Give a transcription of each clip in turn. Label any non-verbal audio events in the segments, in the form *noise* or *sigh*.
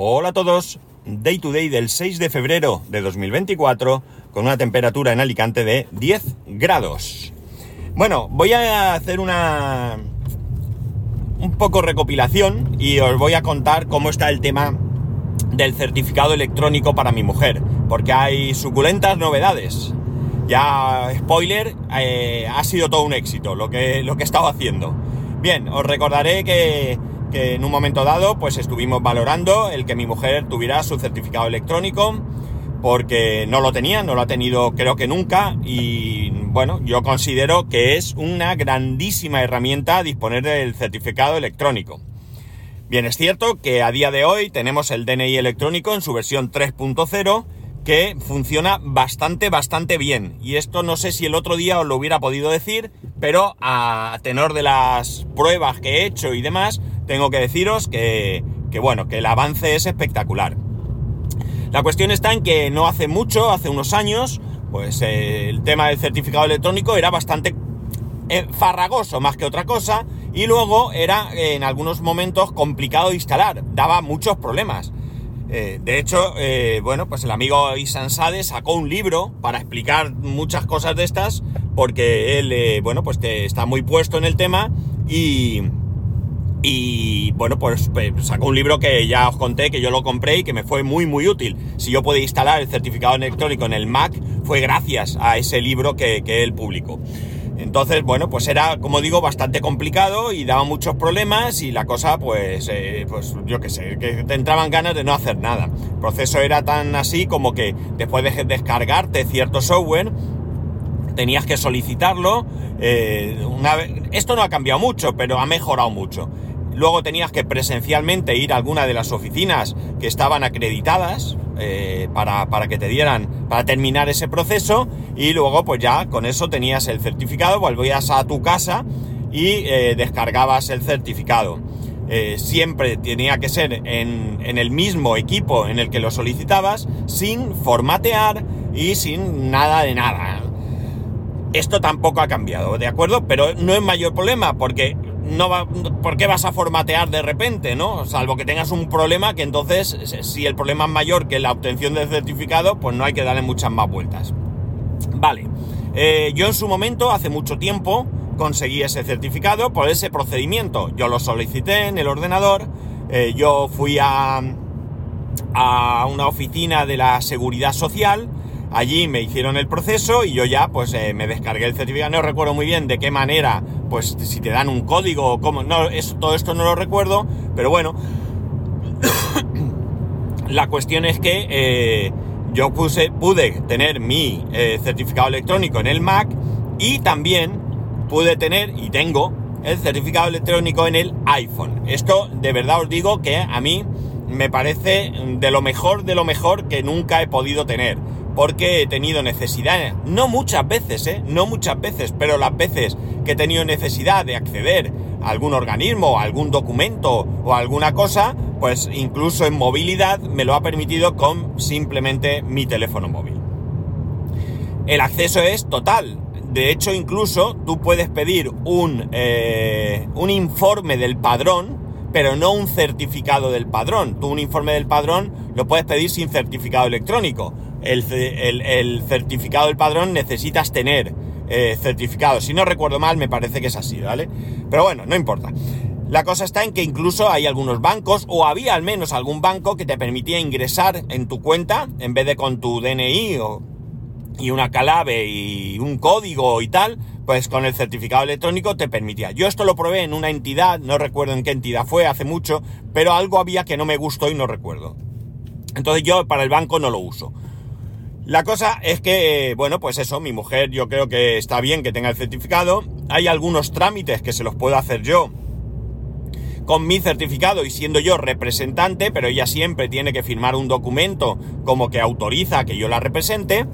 Hola a todos, Day to Day del 6 de febrero de 2024 con una temperatura en Alicante de 10 grados. Bueno, voy a hacer una un poco recopilación y os voy a contar cómo está el tema del certificado electrónico para mi mujer, porque hay suculentas novedades. Ya, spoiler, eh, ha sido todo un éxito lo que, lo que he estado haciendo. Bien, os recordaré que que en un momento dado pues estuvimos valorando el que mi mujer tuviera su certificado electrónico porque no lo tenía, no lo ha tenido creo que nunca y bueno, yo considero que es una grandísima herramienta disponer del certificado electrónico. Bien, es cierto que a día de hoy tenemos el DNI electrónico en su versión 3.0 que funciona bastante, bastante bien. Y esto no sé si el otro día os lo hubiera podido decir, pero a tenor de las pruebas que he hecho y demás, tengo que deciros que, bueno, que el avance es espectacular. La cuestión está en que no hace mucho, hace unos años, pues eh, el tema del certificado electrónico era bastante eh, farragoso más que otra cosa y luego era en algunos momentos complicado de instalar, daba muchos problemas. Eh, de hecho, bueno, pues el amigo Isan Sade sacó un libro para explicar muchas cosas de estas, porque él, bueno, pues está muy puesto en el tema y, y bueno, pues, pues, sacó un libro que ya os conté, que yo lo compré y que me fue muy muy útil. Si yo pude instalar el certificado electrónico en el Mac, fue gracias a ese libro que, él publicó. Entonces, bueno, pues era, como digo, bastante complicado y daba muchos problemas y la cosa, pues, eh, pues yo qué sé, que te entraban ganas de no hacer nada. El proceso era tan así como que después de descargarte cierto software, tenías que solicitarlo. Eh, esto no ha cambiado mucho, pero ha mejorado mucho. Luego tenías que presencialmente ir a alguna de las oficinas que estaban acreditadas eh, para, que te dieran, para terminar ese proceso. Y luego pues ya con eso tenías el certificado, volvías a tu casa y eh, descargabas el certificado. Eh, siempre tenía que ser en, en, el mismo equipo en el que lo solicitabas, sin formatear y sin nada de nada. Esto tampoco ha cambiado, ¿de acuerdo? Pero no es mayor problema porque no va, ¿por qué vas a formatear de repente, no? Salvo que tengas un problema que entonces, si el problema es mayor que la obtención del certificado, pues no hay que darle muchas más vueltas. Vale, eh, yo en su momento, hace mucho tiempo, conseguí ese certificado por ese procedimiento. Yo lo solicité en el ordenador, eh, yo fui a, a una oficina de la seguridad social, Allí me hicieron el proceso y yo ya pues eh, me descargué el certificado. No recuerdo muy bien de qué manera, pues si te dan un código o cómo. No, todo esto no lo recuerdo, pero bueno. *coughs* La cuestión es que eh, yo pude tener mi eh, certificado electrónico en el Mac y también pude tener y tengo el certificado electrónico en el iPhone. Esto de verdad os digo que a mí me parece de lo mejor de lo mejor que nunca he podido tener porque he tenido necesidad, no muchas veces, ¿eh? no muchas veces, pero las veces que he tenido necesidad de acceder a algún organismo, a algún documento o alguna cosa, pues incluso en movilidad me lo ha permitido con simplemente mi teléfono móvil. El acceso es total. De hecho, incluso tú puedes pedir un, eh, un informe del padrón, pero no un certificado del padrón. Tú un informe del padrón lo puedes pedir sin certificado electrónico el, certificado del padrón necesitas tener eh, certificado. Si no recuerdo mal, me parece que es así, ¿vale? Pero bueno, no importa. La cosa está en que incluso hay algunos bancos, o había al menos algún banco que te permitía ingresar en tu cuenta, en vez de con tu DNI o, y una clave y un código y tal, pues con el certificado electrónico te permitía. Yo esto lo probé en una entidad, no recuerdo en qué entidad fue, hace mucho, pero algo había que no me gustó y no recuerdo. Entonces yo para el banco no lo uso. La cosa es que, bueno, pues eso, mi mujer yo creo que está bien que tenga el certificado. Hay algunos trámites que se los puedo hacer yo con mi certificado y siendo yo representante, pero ella siempre tiene que firmar un documento como que autoriza que yo la represente.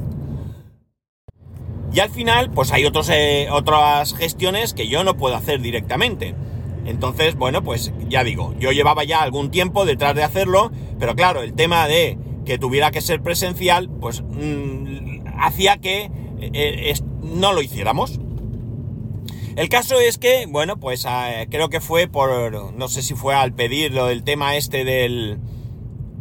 Y al final, pues hay otros, eh, otras gestiones que yo no puedo hacer directamente. Entonces, bueno, pues ya digo, yo llevaba ya algún tiempo detrás de hacerlo, pero claro, el tema de que tuviera que ser presencial, pues mm, hacía que eh, eh, no lo hiciéramos. El caso es que, bueno, pues ah, creo que fue por, no sé si fue al pedir lo del tema este del,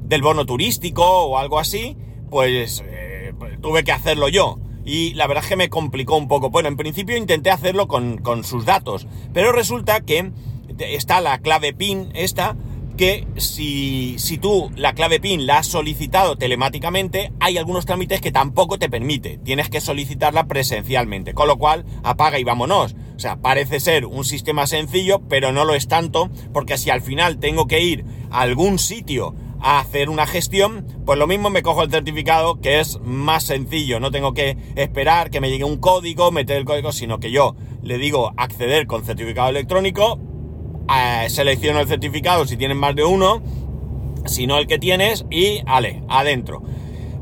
del bono turístico o algo así, pues, eh, pues tuve que hacerlo yo. Y la verdad es que me complicó un poco. Bueno, en principio intenté hacerlo con, con sus datos, pero resulta que está la clave PIN esta, que si, si, tú la clave PIN la has solicitado telemáticamente, hay algunos trámites que tampoco te permite. Tienes que solicitarla presencialmente. Con lo cual, apaga y vámonos. O sea, parece ser un sistema sencillo, pero no lo es tanto, porque si al final tengo que ir a algún sitio a hacer una gestión, pues lo mismo me cojo el certificado que es más sencillo, no tengo que esperar que me llegue un código, meter el código, sino que yo le digo acceder con certificado electrónico, eh, selecciono el certificado si tienes más de uno, si no el que tienes y ale, adentro.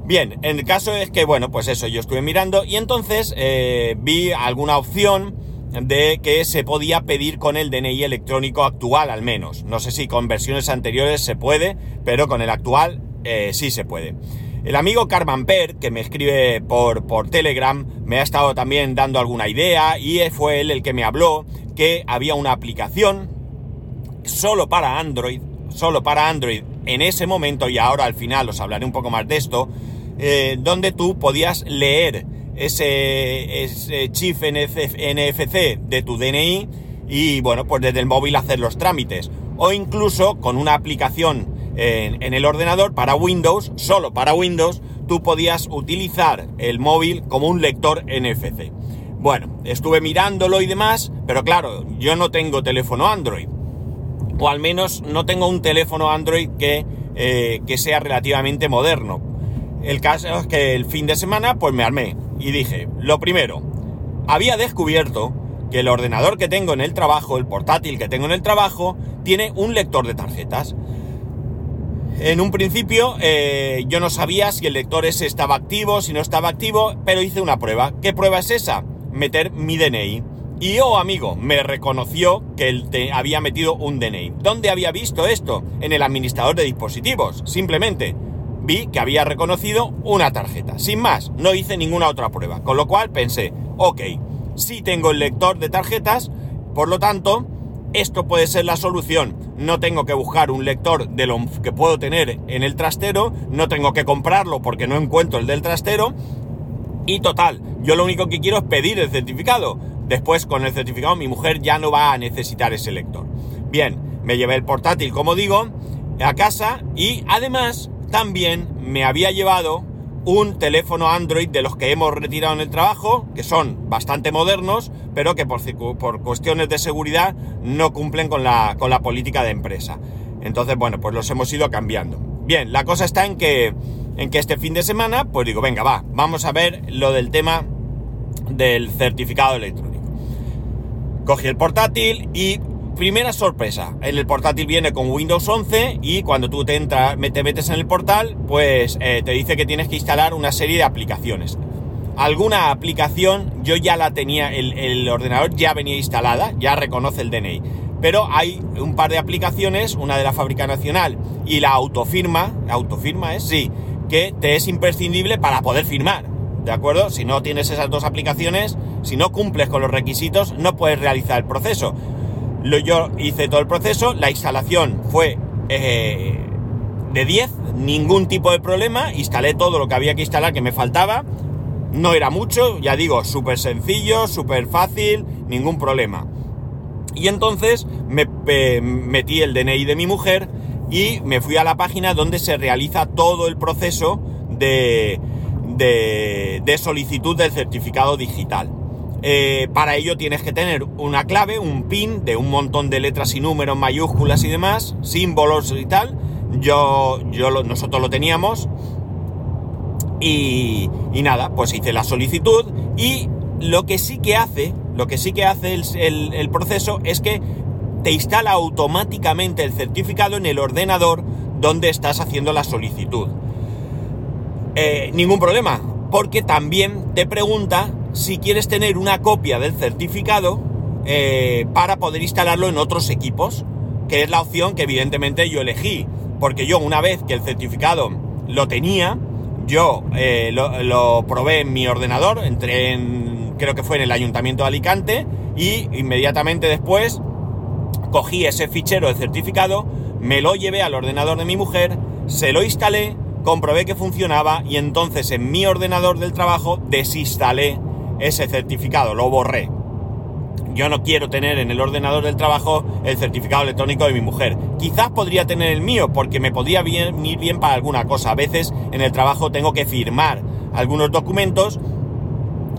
Bien, en el caso es que, bueno, pues eso, yo estuve mirando y entonces eh, vi alguna opción de que se podía pedir con el DNI electrónico actual al menos. No sé si con versiones anteriores se puede, pero con el actual eh, sí se puede. El amigo Carman Per, que me escribe por, por Telegram, me ha estado también dando alguna idea y fue él el que me habló que había una aplicación solo para Android, solo para Android en ese momento, y ahora al final os hablaré un poco más de esto, eh, donde tú podías leer ese, ese chip NFC de tu DNI y bueno, pues desde el móvil hacer los trámites. O incluso con una aplicación en, en, el ordenador para Windows, solo para Windows, tú podías utilizar el móvil como un lector NFC. Bueno, estuve mirándolo y demás, pero claro, yo no tengo teléfono Android. O al menos no tengo un teléfono Android que, eh, que sea relativamente moderno. El caso es que el fin de semana pues me armé y dije, lo primero, había descubierto que el ordenador que tengo en el trabajo, el portátil que tengo en el trabajo, tiene un lector de tarjetas. En un principio eh, yo no sabía si el lector ese estaba activo, si no estaba activo, pero hice una prueba. ¿Qué prueba es esa? Meter mi DNI. Y oh amigo, me reconoció que él te había metido un DNI. ¿Dónde había visto esto? En el administrador de dispositivos. Simplemente vi que había reconocido una tarjeta. Sin más, no hice ninguna otra prueba. Con lo cual pensé, ok, si tengo el lector de tarjetas, por lo tanto, esto puede ser la solución. No tengo que buscar un lector de lo que puedo tener en el trastero, no tengo que comprarlo porque no encuentro el del trastero. Y total, yo lo único que quiero es pedir el certificado. Después, con el certificado, mi mujer ya no va a necesitar ese lector. Bien, me llevé el portátil, como digo, a casa y además también me había llevado un teléfono Android de los que hemos retirado en el trabajo, que son bastante modernos, pero que por, cuestiones de seguridad no cumplen con la, con la política de empresa. Entonces, bueno, pues los hemos ido cambiando. Bien, la cosa está en que, en que este fin de semana, pues digo, venga, va, vamos a ver lo del tema del certificado electrónico. Cogí el portátil y primera sorpresa, el portátil viene con Windows 11 y cuando tú te, entras, te metes en el portal, pues eh, te dice que tienes que instalar una serie de aplicaciones. Alguna aplicación yo ya la tenía, el, el ordenador ya venía instalada, ya reconoce el DNI. Pero hay un par de aplicaciones, una de la fábrica nacional y la autofirma, autofirma es, sí, que te es imprescindible para poder firmar. ¿De acuerdo? Si no tienes esas dos aplicaciones, si no cumples con los requisitos, no puedes realizar el proceso. Lo, yo hice todo el proceso, la instalación fue eh, de 10, ningún tipo de problema, instalé todo lo que había que instalar que me faltaba, no era mucho, ya digo, súper sencillo, súper fácil, ningún problema. Y entonces me metí el DNI de mi mujer y me fui a la página donde se realiza todo el proceso de, de, solicitud del certificado digital. Eh, para ello tienes que tener una clave, un pin de un montón de letras y números, mayúsculas y demás, símbolos y tal. Yo, yo nosotros lo teníamos. Y, nada, pues hice la solicitud y lo que sí que hace, lo que sí que hace el, proceso es que te instala automáticamente el certificado en el ordenador donde estás haciendo la solicitud. Eh, ningún problema, porque también te pregunta si quieres tener una copia del certificado eh, para poder instalarlo en otros equipos, que es la opción que evidentemente yo elegí, porque yo una vez que el certificado lo tenía, yo eh, lo, probé en mi ordenador, entré en, creo que fue en el ayuntamiento de Alicante, y inmediatamente después cogí ese fichero de certificado, me lo llevé al ordenador de mi mujer, se lo instalé, comprobé que funcionaba y entonces en mi ordenador del trabajo desinstalé ese certificado, lo borré. Yo no quiero tener en el ordenador del trabajo el certificado electrónico de mi mujer. Quizás podría tener el mío porque me podría venir bien para alguna cosa. A veces en el trabajo tengo que firmar algunos documentos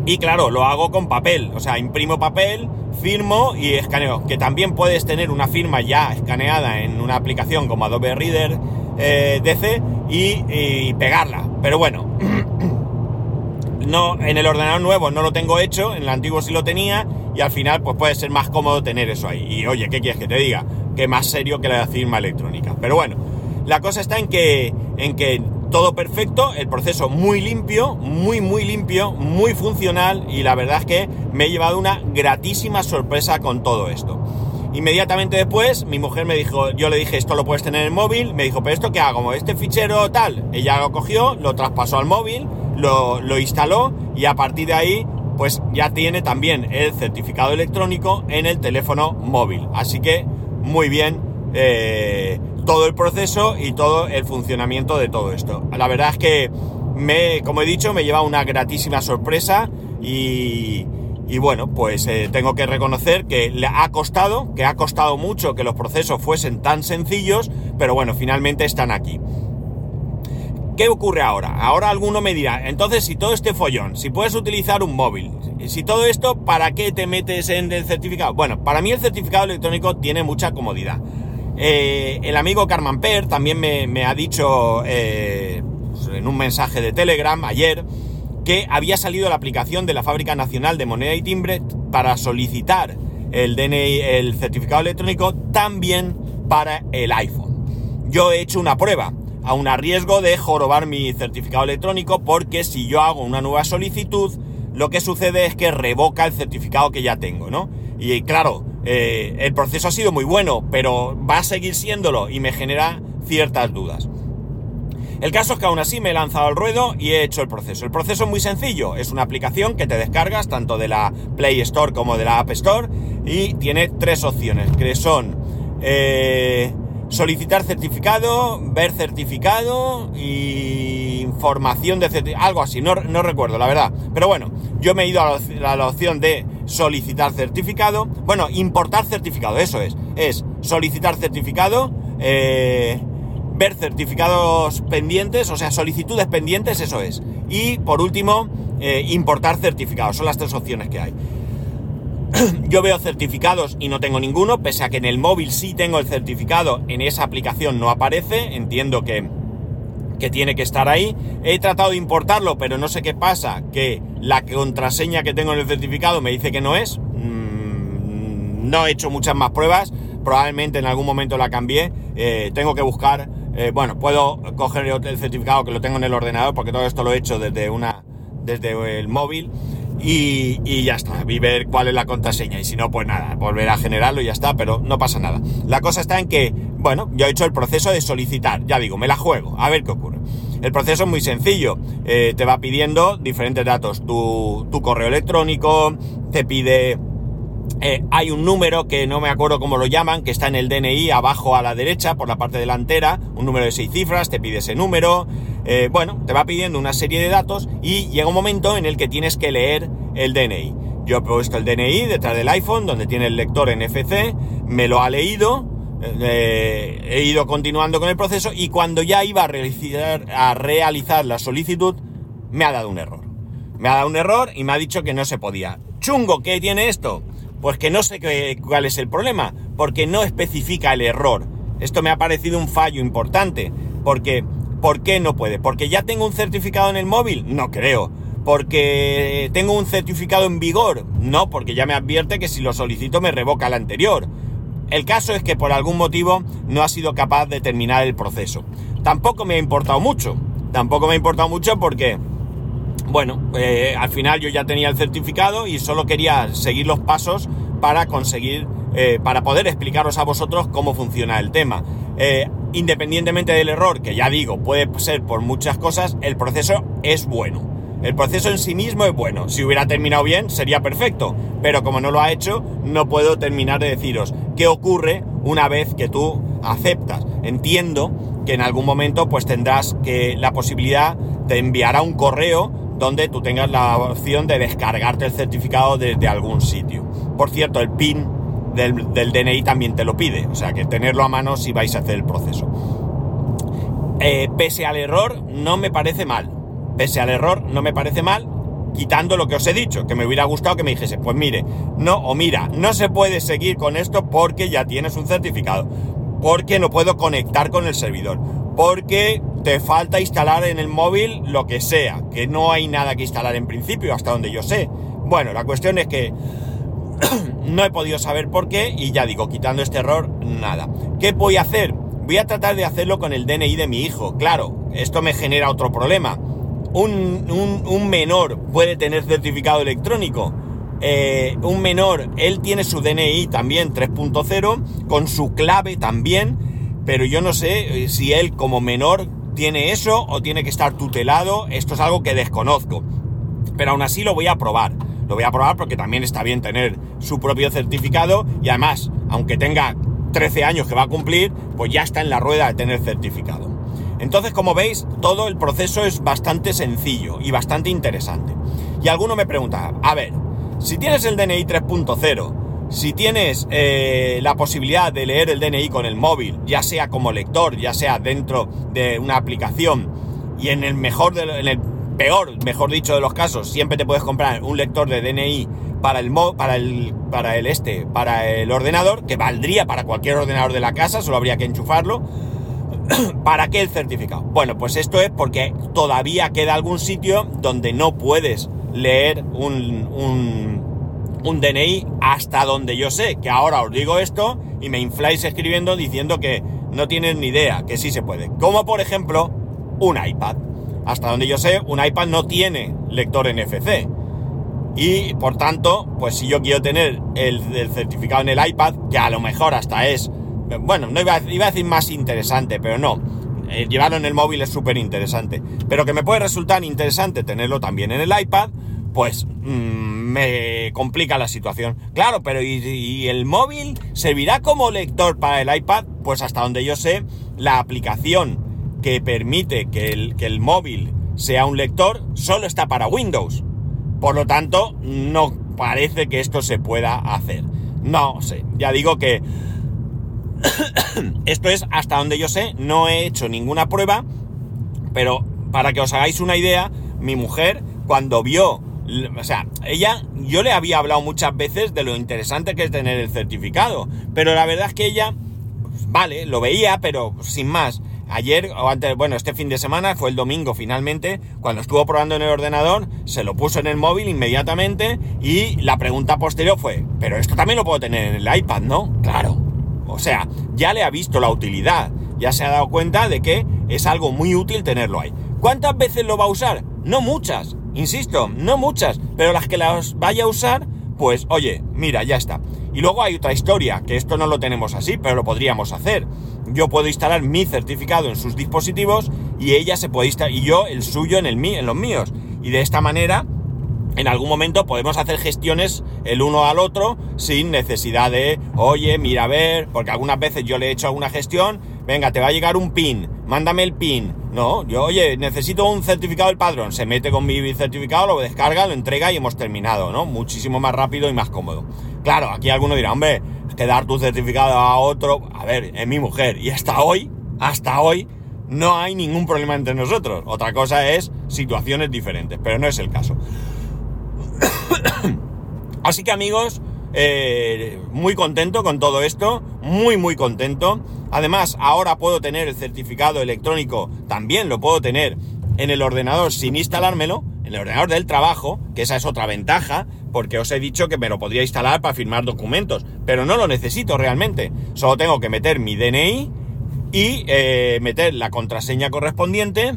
y claro, lo hago con papel. O sea, imprimo papel, firmo y escaneo. Que también puedes tener una firma ya escaneada en una aplicación como Adobe Reader eh, DC y, y pegarla. Pero bueno, *clears throat* no, en el ordenador nuevo no lo tengo hecho, en el antiguo sí lo tenía, y al final pues puede ser más cómodo tener eso ahí. Y oye, ¿qué quieres que te diga? Que más serio que la firma electrónica. Pero bueno, la cosa está en que, en que todo perfecto, el proceso muy limpio, muy muy limpio, muy funcional, y la verdad es que me he llevado una gratísima sorpresa con todo esto. Inmediatamente después, mi mujer me dijo, yo le dije, esto lo puedes tener en el móvil, me dijo, pero esto qué hago, este fichero tal, ella lo cogió, lo traspasó al móvil, lo, instaló y a partir de ahí pues ya tiene también el certificado electrónico en el teléfono móvil. Así que muy bien eh, todo el proceso y todo el funcionamiento de todo esto. La verdad es que me, como he dicho, me lleva una gratísima sorpresa y, bueno, pues eh, tengo que reconocer que le ha costado, que ha costado mucho que los procesos fuesen tan sencillos, pero bueno, finalmente están aquí. ¿Qué ocurre ahora? Ahora alguno me dirá, entonces si todo este follón, si puedes utilizar un móvil, si todo esto, ¿para qué te metes en el certificado? Bueno, para mí el certificado electrónico tiene mucha comodidad. Eh, el amigo Carman Per también me, ha dicho eh, en un mensaje de Telegram ayer que había salido la aplicación de la Fábrica Nacional de Moneda y Timbre para solicitar el DNI, el certificado electrónico, también para el iPhone. Yo he hecho una prueba aun a riesgo de jorobar mi certificado electrónico, porque si yo hago una nueva solicitud, lo que sucede es que revoca el certificado que ya tengo, ¿no? Y claro, eh, el proceso ha sido muy bueno, pero va a seguir siéndolo y me genera ciertas dudas. El caso es que aún así me he lanzado al ruedo y he hecho el proceso. El proceso es muy sencillo, es una aplicación que te descargas tanto de la Play Store como de la App Store y tiene tres opciones, que son eh, solicitar certificado, ver certificado y información de certificado, algo así, no, recuerdo la verdad. Pero bueno, yo me he ido a la, opción de solicitar certificado, bueno, importar certificado, eso es, es solicitar certificado, eh, ver certificados pendientes, o sea, solicitudes pendientes, eso es. Y por último, eh, importar certificados, son las tres opciones que hay. *clears throat* yo veo certificados y no tengo ninguno, pese a que en el móvil sí tengo el certificado, en esa aplicación no aparece, entiendo que, que tiene que estar ahí. He tratado de importarlo, pero no sé qué pasa, que la contraseña que tengo en el certificado me dice que no es. Mm, no he hecho muchas más pruebas, probablemente en algún momento la cambié. Eh, tengo que buscar, eh, bueno, puedo coger el certificado que lo tengo en el ordenador, porque todo esto lo he hecho desde una desde el móvil y, ya está, y ver cuál es la contraseña. Y si no, pues nada, volver a generarlo y ya está, pero no pasa nada. La cosa está en que, bueno, yo he hecho el proceso de solicitar, ya digo, me la juego, a ver qué ocurre. El proceso es muy sencillo, eh, te va pidiendo diferentes datos, tu, tu correo electrónico, te pide eh, hay un número que no me acuerdo cómo lo llaman, que está en el DNI abajo a la derecha, por la parte delantera, un número de seis cifras, te pide ese número, eh, bueno, te va pidiendo una serie de datos y llega un momento en el que tienes que leer el DNI. Yo he puesto el DNI detrás del iPhone, donde tiene el lector NFC, me lo ha leído, eh, he ido continuando con el proceso y cuando ya iba a realizar, a realizar la solicitud, me ha dado un error. Me ha dado un error y me ha dicho que no se podía. Chungo, ¿qué tiene esto? Pues que no sé qué, cuál es el problema, porque no especifica el error. Esto me ha parecido un fallo importante, porque ¿por qué no puede? ¿Porque ya tengo un certificado en el móvil? No creo. ¿Porque tengo un certificado en vigor? No, porque ya me advierte que si lo solicito me revoca el anterior. El caso es que por algún motivo no ha sido capaz de terminar el proceso. Tampoco me ha importado mucho. Tampoco me ha importado mucho porque bueno, eh, al final yo ya tenía el certificado y solo quería seguir los pasos para conseguir, eh, para poder explicaros a vosotros cómo funciona el tema. Eh, independientemente del error, que ya digo, puede ser por muchas cosas, el proceso es bueno. El proceso en sí mismo es bueno. Si hubiera terminado bien, sería perfecto. Pero como no lo ha hecho, no puedo terminar de deciros qué ocurre una vez que tú aceptas. Entiendo que en algún momento pues tendrás que la posibilidad de enviar a un correo donde tú tengas la opción de descargarte el certificado desde algún sitio. Por cierto, el PIN del, del, DNI también te lo pide, o sea que tenerlo a mano si vais a hacer el proceso. Eh, pese al error, no me parece mal. Pese al error, no me parece mal, quitando lo que os he dicho, que me hubiera gustado que me dijese, pues mire, no, o mira, no se puede seguir con esto porque ya tienes un certificado, porque no puedo conectar con el servidor, porque te falta instalar en el móvil lo que sea, que no hay nada que instalar en principio, hasta donde yo sé. Bueno, la cuestión es que no he podido saber por qué y ya digo, quitando este error, nada. ¿Qué voy a hacer? Voy a tratar de hacerlo con el DNI de mi hijo. Claro, esto me genera otro problema. Un, menor puede tener certificado electrónico. Eh, un menor, él tiene su DNI también 3.0, con su clave también, pero yo no sé eh, si él como menor tiene eso o tiene que estar tutelado. Esto es algo que desconozco. Pero aún así lo voy a probar. Lo voy a probar porque también está bien tener su propio certificado y además, aunque tenga 13 años que va a cumplir, pues ya está en la rueda de tener certificado. Entonces, como veis, todo el proceso es bastante sencillo y bastante interesante. Y alguno me pregunta, a ver, si tienes el DNI 3.0, si tienes eh, la posibilidad de leer el DNI con el móvil, ya sea como lector, ya sea dentro de una aplicación, y en el mejor, de, en el peor, mejor dicho, de los casos, siempre te puedes comprar un lector de DNI para el, para el, para el este, para el ordenador, que valdría para cualquier ordenador de la casa, solo habría que enchufarlo. *clears throat* ¿Para qué el certificado? Bueno, pues esto es porque todavía queda algún sitio donde no puedes leer un, un, un DNI hasta donde yo sé, que ahora os digo esto y me infláis escribiendo diciendo que no tienes ni idea, que sí se puede. Como por ejemplo un iPad. Hasta donde yo sé, un iPad no tiene lector NFC. Y por tanto, pues si yo quiero tener el, certificado en el iPad, que a lo mejor hasta es, bueno, no iba, a decir más interesante, pero no. Eh, llevarlo en el móvil es súper interesante. Pero que me puede resultar interesante tenerlo también en el iPad, pues mm, me complica la situación. Claro, pero ¿y, el móvil servirá como lector para el iPad? Pues hasta donde yo sé, la aplicación que permite que el, que el móvil sea un lector solo está para Windows. Por lo tanto, no parece que esto se pueda hacer. No sé, ya digo que *coughs* esto es hasta donde yo sé, no he hecho ninguna prueba, pero para que os hagáis una idea, mi mujer cuando vio, o sea, ella, yo le había hablado muchas veces de lo interesante que es tener el certificado, pero la verdad es que ella, pues, vale, lo veía, pero sin más. Ayer, o antes, bueno, este fin de semana, fue el domingo finalmente, cuando estuvo probando en el ordenador, se lo puso en el móvil inmediatamente y la pregunta posterior fue, pero esto también lo puedo tener en el iPad, ¿no? Claro. O sea, ya le ha visto la utilidad, ya se ha dado cuenta de que es algo muy útil tenerlo ahí. ¿Cuántas veces lo va a usar? No muchas, insisto, no muchas, pero las que las vaya a usar, pues oye, mira, ya está. Y luego hay otra historia, que esto no lo tenemos así, pero lo podríamos hacer. Yo puedo instalar mi certificado en sus dispositivos y ella se puede instalar, y yo el suyo en, el, en los míos. Y de esta manera, en algún momento podemos hacer gestiones el uno al otro sin necesidad de, oye, mira a ver, porque algunas veces yo le he hecho alguna gestión, venga, te va a llegar un PIN, mándame el PIN. No, yo, oye, necesito un certificado del padrón. Se mete con mi certificado, lo descarga, lo entrega y hemos terminado, ¿no? Muchísimo más rápido y más cómodo. Claro, aquí alguno dirá, hombre, que dar tu certificado a otro, a ver, es mi mujer. Y hasta hoy, hasta hoy, no hay ningún problema entre nosotros. Otra cosa es situaciones diferentes, pero no es el caso. *coughs* Así que amigos, eh, muy contento con todo esto, muy muy contento. Además, ahora puedo tener el certificado electrónico, también lo puedo tener en el ordenador sin instalármelo, en el ordenador del trabajo, que esa es otra ventaja, porque os he dicho que me lo podría instalar para firmar documentos, pero no lo necesito realmente. Solo tengo que meter mi DNI y eh, meter la contraseña correspondiente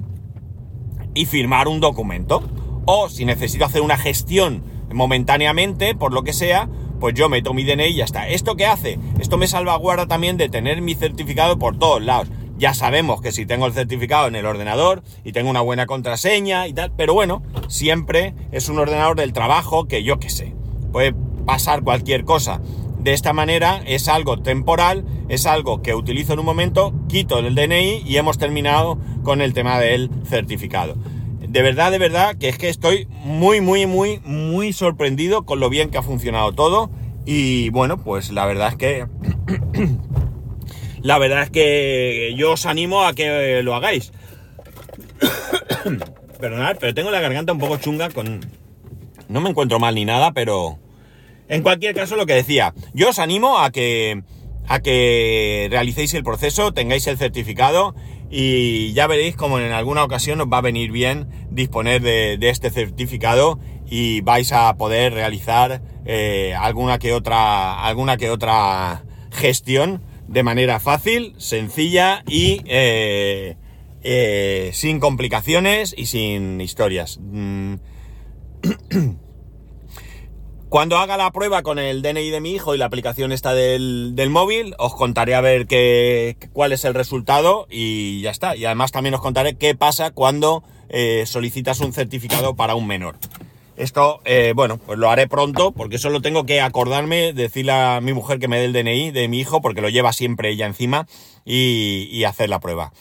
y firmar un documento. O si necesito hacer una gestión momentáneamente, por lo que sea, pues yo meto mi DNI y ya está. ¿Esto qué hace? Esto me salvaguarda también de tener mi certificado por todos lados. Ya sabemos que si tengo el certificado en el ordenador y tengo una buena contraseña y tal, pero bueno, siempre es un ordenador del trabajo que yo qué sé, puede pasar cualquier cosa. De esta manera es algo temporal es algo que utilizo en un momento, quito el DNI y hemos terminado con el tema del certificado. De verdad, de verdad, que es que estoy muy, muy, muy, muy sorprendido con lo bien que ha funcionado todo. Y bueno, pues la verdad es que... la verdad es que yo os animo a que lo hagáis. *coughs* Perdonad, pero tengo la garganta un poco chunga con... No me encuentro mal ni nada, pero... En cualquier caso, lo que decía, yo os animo a que, a que realicéis el proceso, tengáis el certificado y ya veréis como en alguna ocasión os va a venir bien disponer de, este certificado y vais a poder realizar eh, alguna que otra alguna que otra gestión de manera fácil, sencilla y eh, eh, sin complicaciones y sin historias. Mm. *clears throat* Cuando haga la prueba con el DNI de mi hijo y la aplicación está del, móvil, os contaré a ver qué, cuál es el resultado y ya está. Y además también os contaré qué pasa cuando eh, solicitas un certificado para un menor. Esto, eh, bueno, pues lo haré pronto porque solo tengo que acordarme, decirle a mi mujer que me dé el DNI de mi hijo porque lo lleva siempre ella encima y hacer la prueba.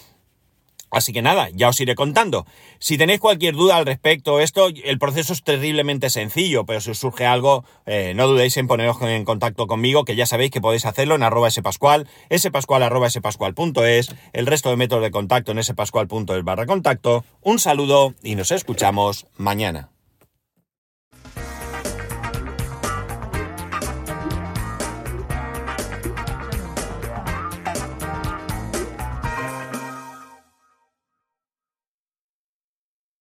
Así que nada, ya os iré contando. Si tenéis cualquier duda al respecto, esto, el proceso es terriblemente sencillo, pero si os surge algo, eh, no dudéis en poneros en contacto conmigo, que ya sabéis que podéis hacerlo en arroba spascual, spascual arroba el resto de métodos de contacto en spascual.es barra contacto. Un saludo y nos escuchamos mañana.